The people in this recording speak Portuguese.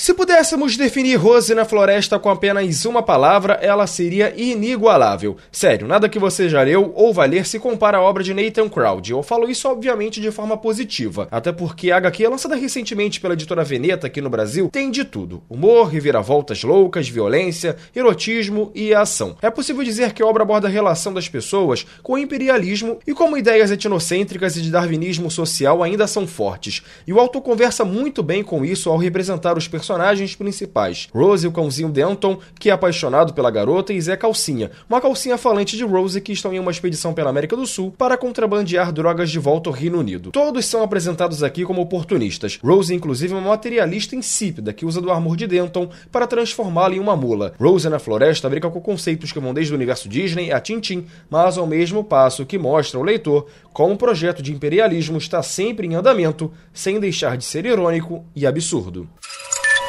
Se pudéssemos definir Rose na Floresta com apenas uma palavra, ela seria inigualável. Sério, nada que você já leu ou vai ler se compara à obra de Nathan Crowd. Eu falo isso, obviamente, de forma positiva, até porque a HQ, lançada recentemente pela editora Veneta aqui no Brasil, tem de tudo: humor, reviravoltas loucas, violência, erotismo e ação. É possível dizer que a obra aborda a relação das pessoas com o imperialismo e como ideias etnocêntricas e de darwinismo social ainda são fortes. E o autor conversa muito bem com isso ao representar os personagens personagens principais: Rose, o cãozinho Denton, que é apaixonado pela garota, e Zé Calcinha, uma calcinha falante de Rose que estão em uma expedição pela América do Sul para contrabandear drogas de volta ao Reino Unido. Todos são apresentados aqui como oportunistas. Rose, inclusive, é uma materialista insípida que usa do armor de Denton para transformá-la em uma mula. Rose na floresta brinca com conceitos que vão desde o universo Disney a Tintin, mas ao mesmo passo que mostra ao leitor como o projeto de imperialismo está sempre em andamento, sem deixar de ser irônico e absurdo.